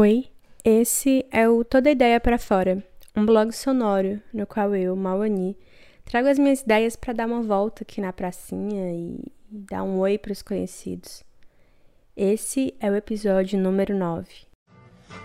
Oi, esse é o Toda Ideia para Fora, um blog sonoro no qual eu, Mauani, trago as minhas ideias para dar uma volta aqui na pracinha e dar um oi para os conhecidos. Esse é o episódio número 9.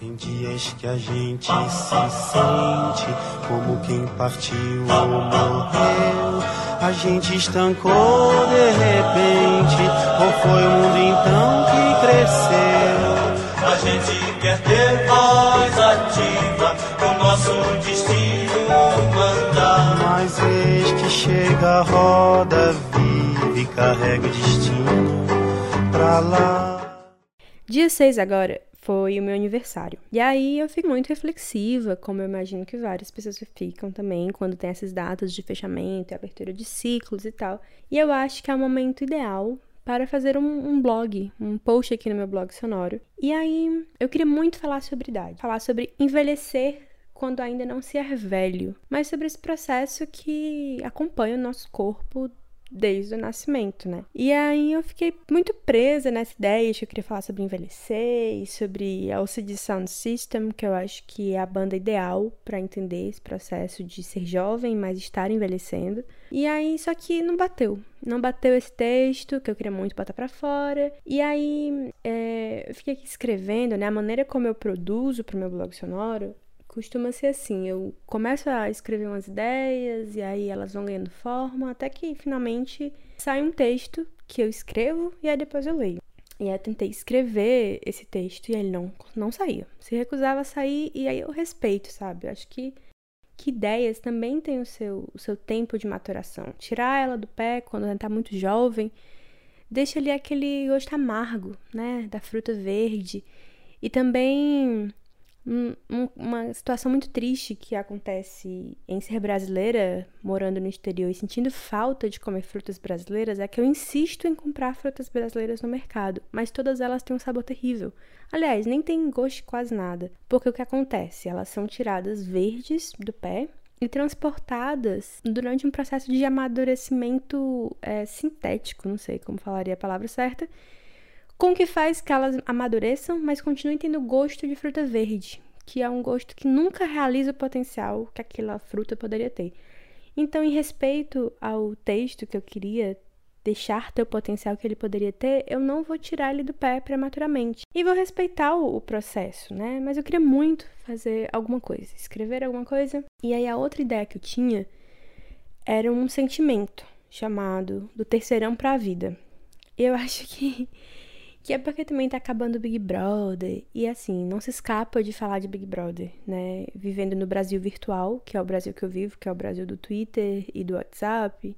Tem dias que a gente se sente como quem partiu ou morreu. A gente estancou de repente, ou foi o mundo então que cresceu? A gente quer ter voz ativa, nosso destino mandar. Mas eis que chega a roda viva e carrega o destino pra lá. Dia 6 agora foi o meu aniversário. E aí eu fico muito reflexiva, como eu imagino que várias pessoas ficam também, quando tem essas datas de fechamento e abertura de ciclos e tal. E eu acho que é o momento ideal para fazer um, um, blog, um post aqui no meu blog sonoro. E aí eu queria muito falar sobre idade, falar sobre envelhecer quando ainda não se é velho, mas sobre esse processo que acompanha o nosso corpo desde o nascimento, né? E aí eu fiquei muito presa nessa ideia de que eu queria falar sobre envelhecer e sobre a OCD Sound System, que eu acho que é a banda ideal para entender esse processo de ser jovem, mas estar envelhecendo. E aí, só que não bateu. Não bateu esse texto que eu queria muito botar para fora. E aí, é, eu fiquei aqui escrevendo, né? A maneira como eu produzo pro meu blog sonoro costuma ser assim: eu começo a escrever umas ideias e aí elas vão ganhando forma, até que finalmente sai um texto que eu escrevo e aí depois eu leio. E aí eu tentei escrever esse texto e ele não, não saía. Se recusava a sair e aí eu respeito, sabe? Eu acho que, que ideias também têm o seu, o seu tempo de maturação. Tirar ela do pé quando ela tá muito jovem, deixa ali aquele gosto amargo, né? Da fruta verde. E também uma situação muito triste que acontece em ser brasileira, morando no exterior e sentindo falta de comer frutas brasileiras, é que eu insisto em comprar frutas brasileiras no mercado, mas todas elas têm um sabor terrível. Aliás, nem tem gosto de quase nada, porque o que acontece? Elas são tiradas verdes do pé e transportadas durante um processo de amadurecimento é, sintético, não sei como falaria a palavra certa, com que faz que elas amadureçam, mas continuem tendo gosto de fruta verde, que é um gosto que nunca realiza o potencial que aquela fruta poderia ter. Então, em respeito ao texto que eu queria deixar ter o potencial que ele poderia ter, eu não vou tirar ele do pé prematuramente. E vou respeitar o, o processo, né? Mas eu queria muito fazer alguma coisa, escrever alguma coisa. E aí a outra ideia que eu tinha era um sentimento chamado do terceirão para a vida. Eu acho que que é porque também tá acabando o Big Brother. E assim, não se escapa de falar de Big Brother, né? Vivendo no Brasil virtual, que é o Brasil que eu vivo, que é o Brasil do Twitter e do WhatsApp.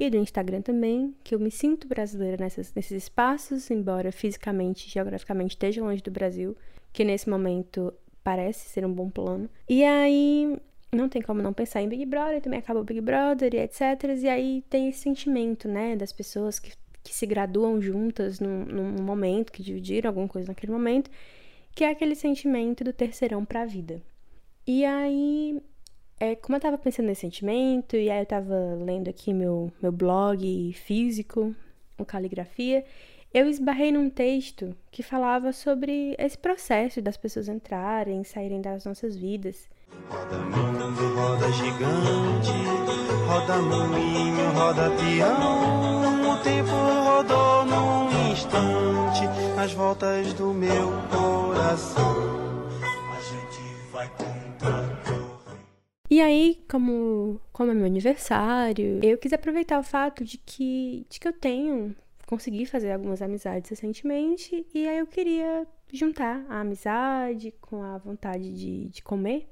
E do Instagram também, que eu me sinto brasileira nessas, nesses espaços, embora fisicamente, geograficamente esteja longe do Brasil, que nesse momento parece ser um bom plano. E aí, não tem como não pensar em Big Brother, também acabou Big Brother e etc. E aí tem esse sentimento, né, das pessoas que que se graduam juntas num, num momento, que dividiram alguma coisa naquele momento, que é aquele sentimento do terceirão para a vida. E aí, é, como eu tava pensando nesse sentimento, e aí eu tava lendo aqui meu, meu blog físico, o Caligrafia, eu esbarrei num texto que falava sobre esse processo das pessoas entrarem, saírem das nossas vidas. Roda mundo, roda gigante, roda moinho, roda peão. O tempo rodou num instante, as voltas do meu coração. A gente vai. E aí, como, como é meu aniversário, eu quis aproveitar o fato de que, de que eu tenho, consegui fazer algumas amizades recentemente, e aí eu queria juntar a amizade com a vontade de, de comer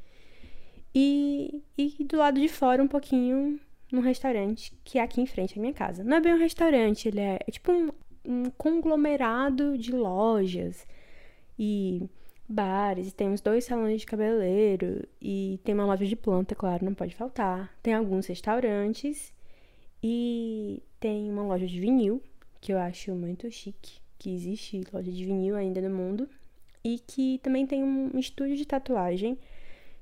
e, e do lado de fora um pouquinho num restaurante que é aqui em frente à minha casa. Não é bem um restaurante, ele é, é tipo um, um conglomerado de lojas e bares, tem uns dois salões de cabeleireiro e tem uma loja de planta, claro, não pode faltar. Tem alguns restaurantes e tem uma loja de vinil, que eu acho muito chique, que existe loja de vinil ainda no mundo, e que também tem um estúdio de tatuagem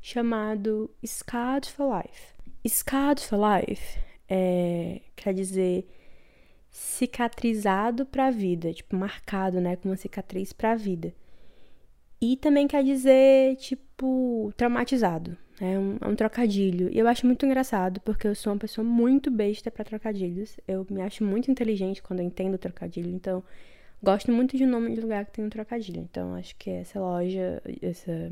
chamado Scarred for Life. Scarred for Life é, quer dizer cicatrizado para a vida, tipo marcado, né, com uma cicatriz para a vida. E também quer dizer, tipo, traumatizado. É um, é um trocadilho. E eu acho muito engraçado, porque eu sou uma pessoa muito besta para trocadilhos. Eu me acho muito inteligente quando eu entendo trocadilho. Então, gosto muito de nome de lugar que tem um trocadilho. Então, acho que essa loja, essa,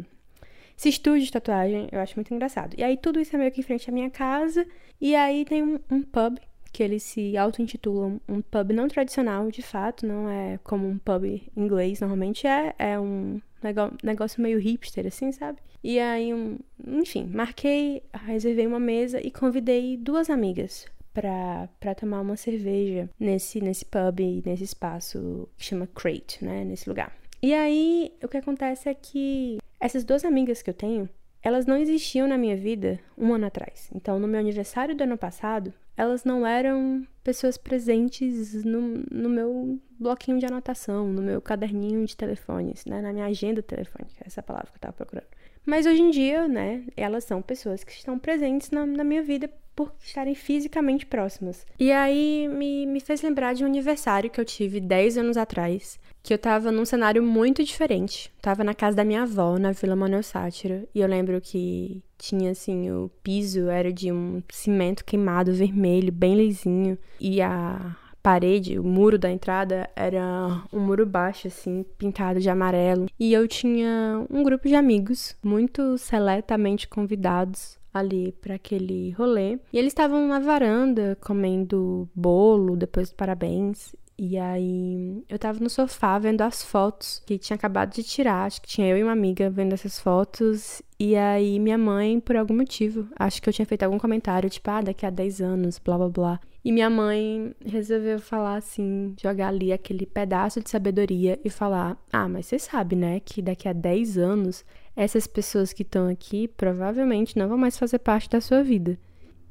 esse estúdio de tatuagem, eu acho muito engraçado. E aí, tudo isso é meio que em frente à minha casa. E aí, tem um, um pub que eles se auto-intitulam um pub não tradicional, de fato, não é como um pub inglês normalmente é, é um negócio meio hipster, assim, sabe? E aí, um, enfim, marquei, reservei uma mesa e convidei duas amigas pra, pra tomar uma cerveja nesse, nesse pub, nesse espaço que chama Crate, né? Nesse lugar. E aí, o que acontece é que essas duas amigas que eu tenho, elas não existiam na minha vida um ano atrás. Então, no meu aniversário do ano passado, elas não eram pessoas presentes no, no meu bloquinho de anotação, no meu caderninho de telefones, né? Na minha agenda telefônica, essa palavra que eu tava procurando. Mas hoje em dia, né, elas são pessoas que estão presentes na, na minha vida por estarem fisicamente próximas. E aí me, me fez lembrar de um aniversário que eu tive 10 anos atrás, que eu tava num cenário muito diferente. Tava na casa da minha avó, na Vila Manuel Sátira, e eu lembro que tinha assim, o piso era de um cimento queimado vermelho, bem lisinho, e a parede, o muro da entrada era um muro baixo assim, pintado de amarelo. E eu tinha um grupo de amigos muito seletamente convidados ali para aquele rolê. E eles estavam na varanda comendo bolo depois do parabéns. E aí eu tava no sofá vendo as fotos que tinha acabado de tirar. Acho que tinha eu e uma amiga vendo essas fotos. E aí minha mãe, por algum motivo, acho que eu tinha feito algum comentário, tipo, ah, daqui a 10 anos, blá blá blá. E minha mãe resolveu falar assim, jogar ali aquele pedaço de sabedoria e falar: Ah, mas você sabe, né, que daqui a 10 anos essas pessoas que estão aqui provavelmente não vão mais fazer parte da sua vida.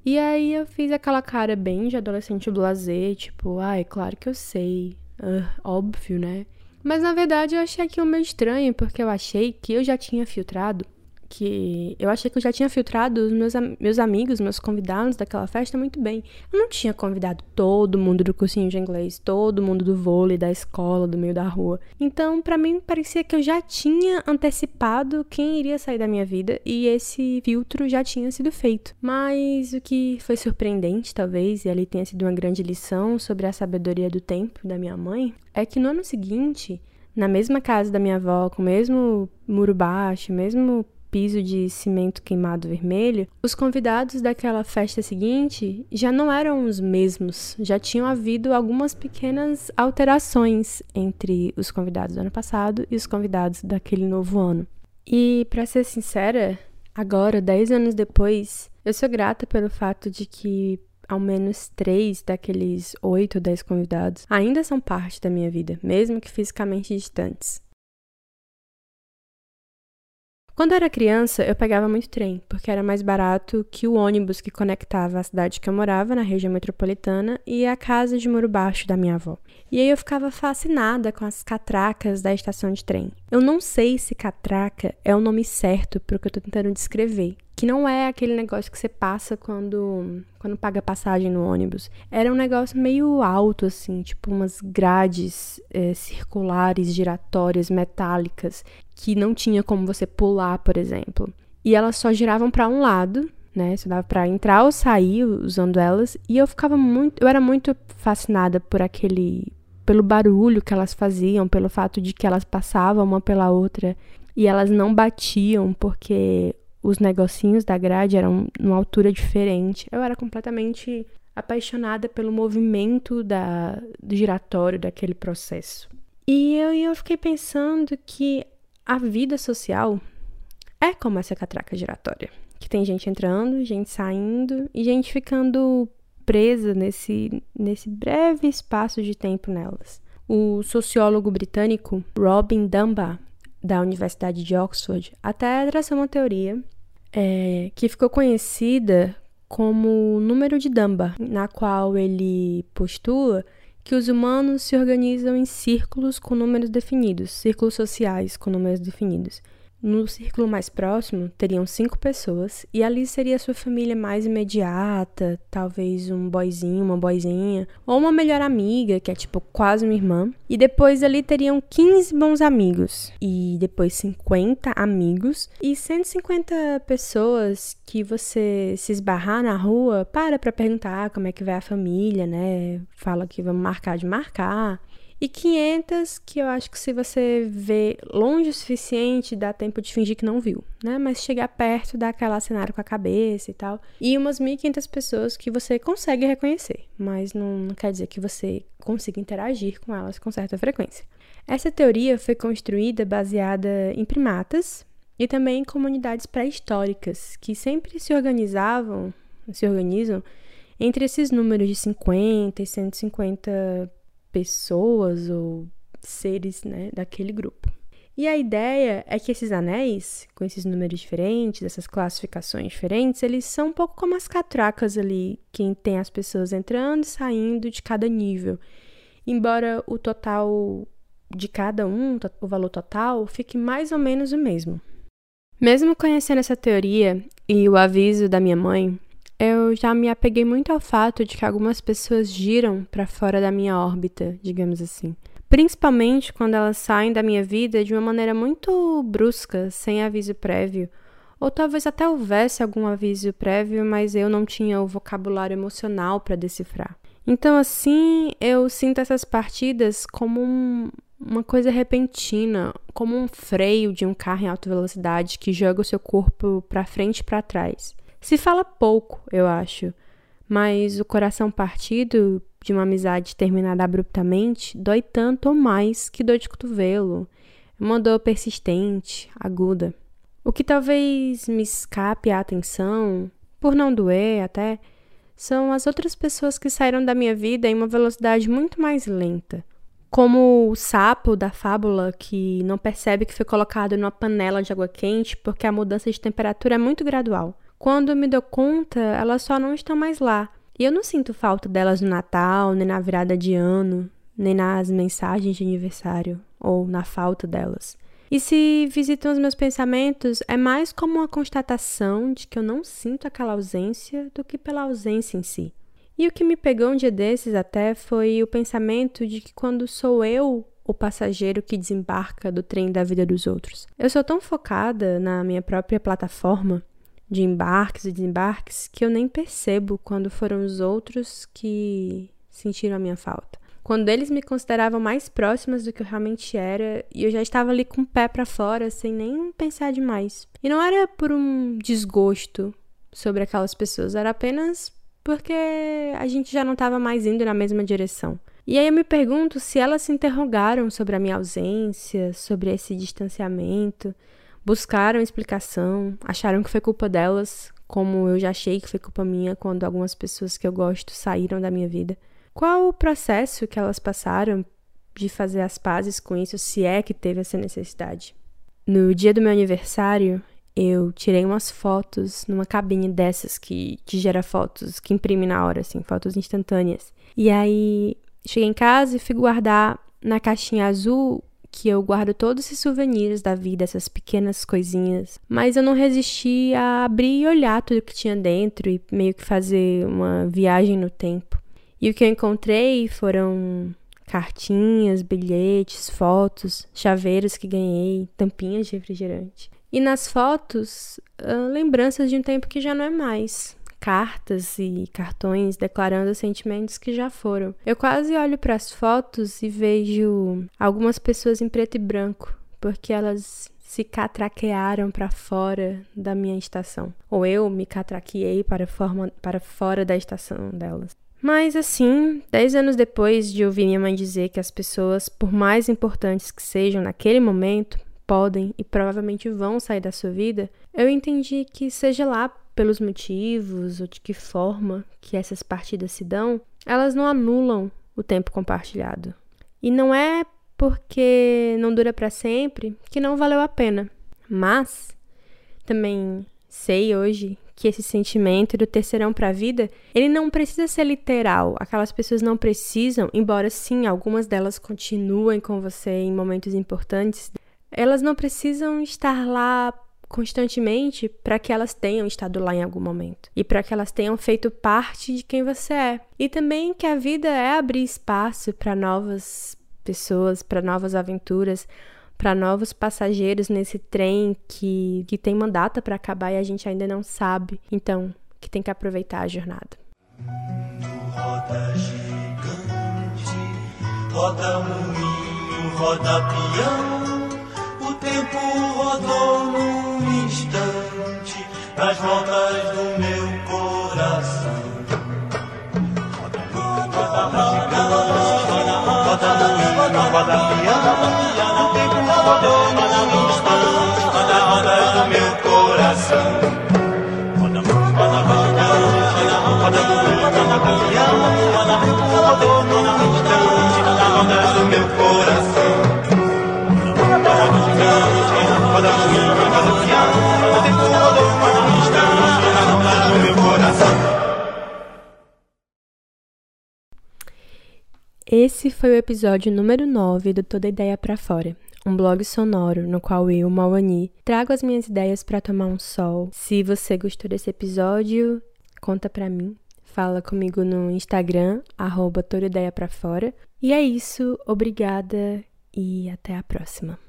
E aí eu fiz aquela cara bem de adolescente blazer, tipo, ah, claro que eu sei, uh, óbvio, né? Mas na verdade eu achei aquilo meio estranho, porque eu achei que eu já tinha filtrado que eu achei que eu já tinha filtrado os meus, meus amigos, meus convidados daquela festa muito bem. Eu não tinha convidado todo mundo do cursinho de inglês, todo mundo do vôlei, da escola, do meio da rua. Então, para mim, parecia que eu já tinha antecipado quem iria sair da minha vida e esse filtro já tinha sido feito. Mas o que foi surpreendente, talvez, e ali tenha sido uma grande lição sobre a sabedoria do tempo da minha mãe, é que no ano seguinte, na mesma casa da minha avó, com o mesmo muro baixo, mesmo piso de cimento queimado vermelho, os convidados daquela festa seguinte já não eram os mesmos, já tinham havido algumas pequenas alterações entre os convidados do ano passado e os convidados daquele novo ano. E, para ser sincera, agora, dez anos depois, eu sou grata pelo fato de que ao menos três daqueles oito ou dez convidados ainda são parte da minha vida, mesmo que fisicamente distantes. Quando era criança, eu pegava muito trem, porque era mais barato que o ônibus que conectava a cidade que eu morava, na região metropolitana, e a casa de Muro Baixo da minha avó. E aí eu ficava fascinada com as catracas da estação de trem. Eu não sei se catraca é o nome certo para o que eu estou tentando descrever, que não é aquele negócio que você passa quando quando paga passagem no ônibus. Era um negócio meio alto assim, tipo umas grades é, circulares, giratórias, metálicas, que não tinha como você pular, por exemplo. E elas só giravam para um lado, né? Só dava para entrar ou sair usando elas, e eu ficava muito, eu era muito fascinada por aquele pelo barulho que elas faziam, pelo fato de que elas passavam uma pela outra e elas não batiam porque os negocinhos da grade eram numa altura diferente. Eu era completamente apaixonada pelo movimento da, do giratório daquele processo. E eu, eu fiquei pensando que a vida social é como essa catraca giratória. Que tem gente entrando, gente saindo e gente ficando presa nesse, nesse breve espaço de tempo nelas. O sociólogo britânico Robin Dunbar da Universidade de Oxford, até traçou uma teoria é, que ficou conhecida como número de Dunbar, na qual ele postula que os humanos se organizam em círculos com números definidos, círculos sociais com números definidos. No círculo mais próximo teriam cinco pessoas e ali seria sua família mais imediata, talvez um boizinho, uma boizinha, ou uma melhor amiga, que é tipo quase uma irmã. E depois ali teriam 15 bons amigos, e depois 50 amigos e 150 pessoas que você se esbarrar na rua, para pra perguntar como é que vai a família, né? Fala que vamos marcar de marcar e 500 que eu acho que se você vê longe o suficiente, dá tempo de fingir que não viu, né? Mas chegar perto, dá aquela cenário com a cabeça e tal. E umas 1.500 pessoas que você consegue reconhecer, mas não, não quer dizer que você consiga interagir com elas com certa frequência. Essa teoria foi construída baseada em primatas e também em comunidades pré-históricas que sempre se organizavam, se organizam entre esses números de 50 e 150 pessoas ou seres né, daquele grupo. E a ideia é que esses anéis, com esses números diferentes, essas classificações diferentes, eles são um pouco como as catracas ali, que tem as pessoas entrando e saindo de cada nível. Embora o total de cada um, o valor total, fique mais ou menos o mesmo. Mesmo conhecendo essa teoria e o aviso da minha mãe, eu já me apeguei muito ao fato de que algumas pessoas giram para fora da minha órbita, digamos assim. Principalmente quando elas saem da minha vida de uma maneira muito brusca, sem aviso prévio. Ou talvez até houvesse algum aviso prévio, mas eu não tinha o vocabulário emocional para decifrar. Então, assim, eu sinto essas partidas como um, uma coisa repentina, como um freio de um carro em alta velocidade que joga o seu corpo para frente e para trás. Se fala pouco, eu acho, mas o coração partido de uma amizade terminada abruptamente dói tanto ou mais que dor de cotovelo. É uma dor persistente, aguda. O que talvez me escape a atenção, por não doer até, são as outras pessoas que saíram da minha vida em uma velocidade muito mais lenta. Como o sapo da fábula que não percebe que foi colocado numa panela de água quente porque a mudança de temperatura é muito gradual. Quando me dou conta, elas só não estão mais lá. E eu não sinto falta delas no Natal, nem na virada de ano, nem nas mensagens de aniversário, ou na falta delas. E se visitam os meus pensamentos, é mais como uma constatação de que eu não sinto aquela ausência do que pela ausência em si. E o que me pegou um dia desses até foi o pensamento de que quando sou eu o passageiro que desembarca do trem da vida dos outros. Eu sou tão focada na minha própria plataforma de embarques e desembarques que eu nem percebo quando foram os outros que sentiram a minha falta. Quando eles me consideravam mais próximas do que eu realmente era e eu já estava ali com o pé para fora sem nem pensar demais. E não era por um desgosto sobre aquelas pessoas, era apenas porque a gente já não estava mais indo na mesma direção. E aí eu me pergunto se elas se interrogaram sobre a minha ausência, sobre esse distanciamento, buscaram explicação, acharam que foi culpa delas, como eu já achei que foi culpa minha quando algumas pessoas que eu gosto saíram da minha vida. Qual o processo que elas passaram de fazer as pazes com isso, se é que teve essa necessidade? No dia do meu aniversário, eu tirei umas fotos numa cabine dessas que, que gera fotos, que imprime na hora, assim, fotos instantâneas. E aí cheguei em casa e fui guardar na caixinha azul que eu guardo todos esses souvenirs da vida, essas pequenas coisinhas. Mas eu não resisti a abrir e olhar tudo que tinha dentro e meio que fazer uma viagem no tempo. E o que eu encontrei foram cartinhas, bilhetes, fotos, chaveiros que ganhei, tampinhas de refrigerante. E nas fotos, ah, lembranças de um tempo que já não é mais cartas e cartões declarando sentimentos que já foram. Eu quase olho para as fotos e vejo algumas pessoas em preto e branco, porque elas se catraquearam para fora da minha estação, ou eu me catraqueei para, forma, para fora da estação delas. Mas assim, dez anos depois de ouvir minha mãe dizer que as pessoas, por mais importantes que sejam naquele momento, podem e provavelmente vão sair da sua vida, eu entendi que, seja lá pelos motivos ou de que forma que essas partidas se dão, elas não anulam o tempo compartilhado. E não é porque não dura para sempre que não valeu a pena. Mas também sei hoje que esse sentimento do terceirão para a vida, ele não precisa ser literal. Aquelas pessoas não precisam, embora sim, algumas delas continuem com você em momentos importantes, elas não precisam estar lá constantemente para que elas tenham estado lá em algum momento e para que elas tenham feito parte de quem você é. E também que a vida é abrir espaço para novas pessoas, para novas aventuras, para novos passageiros nesse trem que, que tem uma data para acabar e a gente ainda não sabe. Então, que tem que aproveitar a jornada. Roda gigante, roda moinho, roda peão, o tempo rodou nas voltas do meu coração. Roda moinho, roda roda moinho, roda peão, o tempo rodou num instante nas voltas do meu coração. roda comigo, roda caminhão, roda tempo rodou num instante roda do meu coração. Roda gigante, roda comigo, roda piano, roda tempo Esse foi o episódio número 9 do Toda Ideia para Fora um blog sonoro no qual eu, Mauani, trago as minhas ideias para tomar um sol. Se você gostou desse episódio, conta pra mim. Fala comigo no Instagram, arroba Fora. E é isso, obrigada e até a próxima.